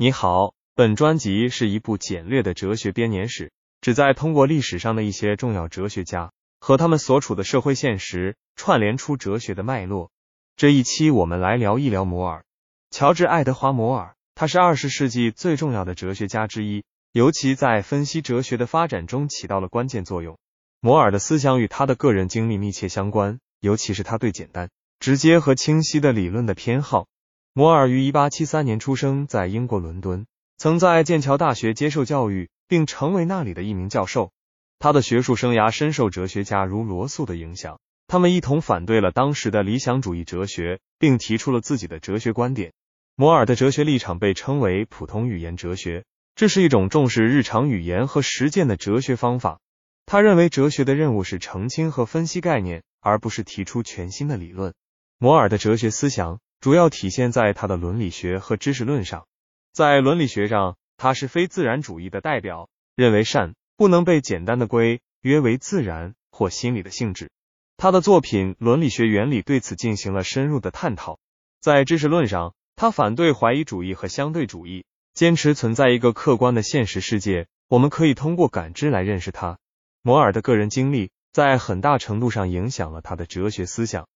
你好，本专辑是一部简略的哲学编年史，旨在通过历史上的一些重要哲学家和他们所处的社会现实，串联出哲学的脉络。这一期我们来聊一聊摩尔，乔治·爱德华·摩尔，他是二十世纪最重要的哲学家之一，尤其在分析哲学的发展中起到了关键作用。摩尔的思想与他的个人经历密切相关，尤其是他对简单、直接和清晰的理论的偏好。摩尔于一八七三年出生在英国伦敦，曾在剑桥大学接受教育，并成为那里的一名教授。他的学术生涯深受哲学家如罗素的影响，他们一同反对了当时的理想主义哲学，并提出了自己的哲学观点。摩尔的哲学立场被称为普通语言哲学，这是一种重视日常语言和实践的哲学方法。他认为哲学的任务是澄清和分析概念，而不是提出全新的理论。摩尔的哲学思想。主要体现在他的伦理学和知识论上。在伦理学上，他是非自然主义的代表，认为善不能被简单的归约为自然或心理的性质。他的作品《伦理学原理》对此进行了深入的探讨。在知识论上，他反对怀疑主义和相对主义，坚持存在一个客观的现实世界，我们可以通过感知来认识它。摩尔的个人经历在很大程度上影响了他的哲学思想。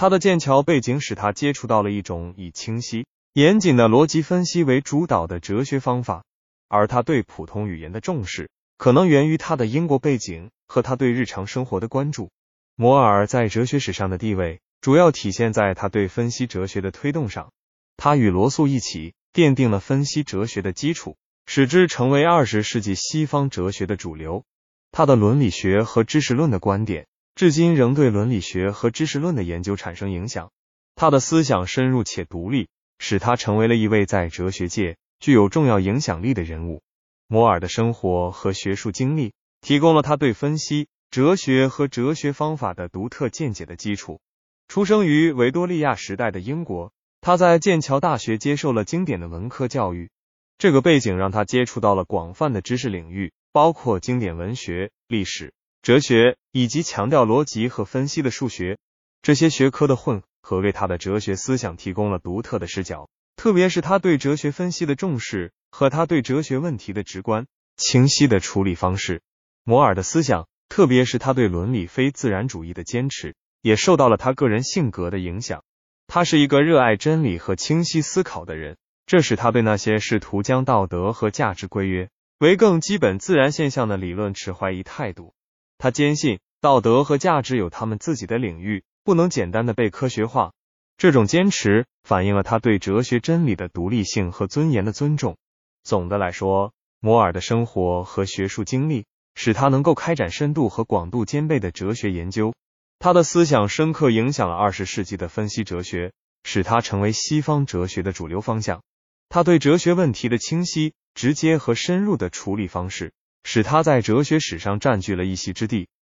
他的剑桥背景使他接触到了一种以清晰、严谨的逻辑分析为主导的哲学方法，而他对普通语言的重视，可能源于他的英国背景和他对日常生活的关注。摩尔在哲学史上的地位，主要体现在他对分析哲学的推动上。他与罗素一起奠定了分析哲学的基础，使之成为二十世纪西方哲学的主流。他的伦理学和知识论的观点。至今仍对伦理学和知识论的研究产生影响。他的思想深入且独立，使他成为了一位在哲学界具有重要影响力的人物。摩尔的生活和学术经历提供了他对分析哲学和哲学方法的独特见解的基础。出生于维多利亚时代的英国，他在剑桥大学接受了经典的文科教育。这个背景让他接触到了广泛的知识领域，包括经典文学、历史。哲学以及强调逻辑和分析的数学，这些学科的混合为他的哲学思想提供了独特的视角。特别是他对哲学分析的重视和他对哲学问题的直观、清晰的处理方式。摩尔的思想，特别是他对伦理非自然主义的坚持，也受到了他个人性格的影响。他是一个热爱真理和清晰思考的人，这使他对那些试图将道德和价值规约为更基本自然现象的理论持怀疑态度。他坚信道德和价值有他们自己的领域，不能简单的被科学化。这种坚持反映了他对哲学真理的独立性和尊严的尊重。总的来说，摩尔的生活和学术经历使他能够开展深度和广度兼备的哲学研究。他的思想深刻影响了二十世纪的分析哲学，使他成为西方哲学的主流方向。他对哲学问题的清晰、直接和深入的处理方式。使他在哲学史上占据了一席之地。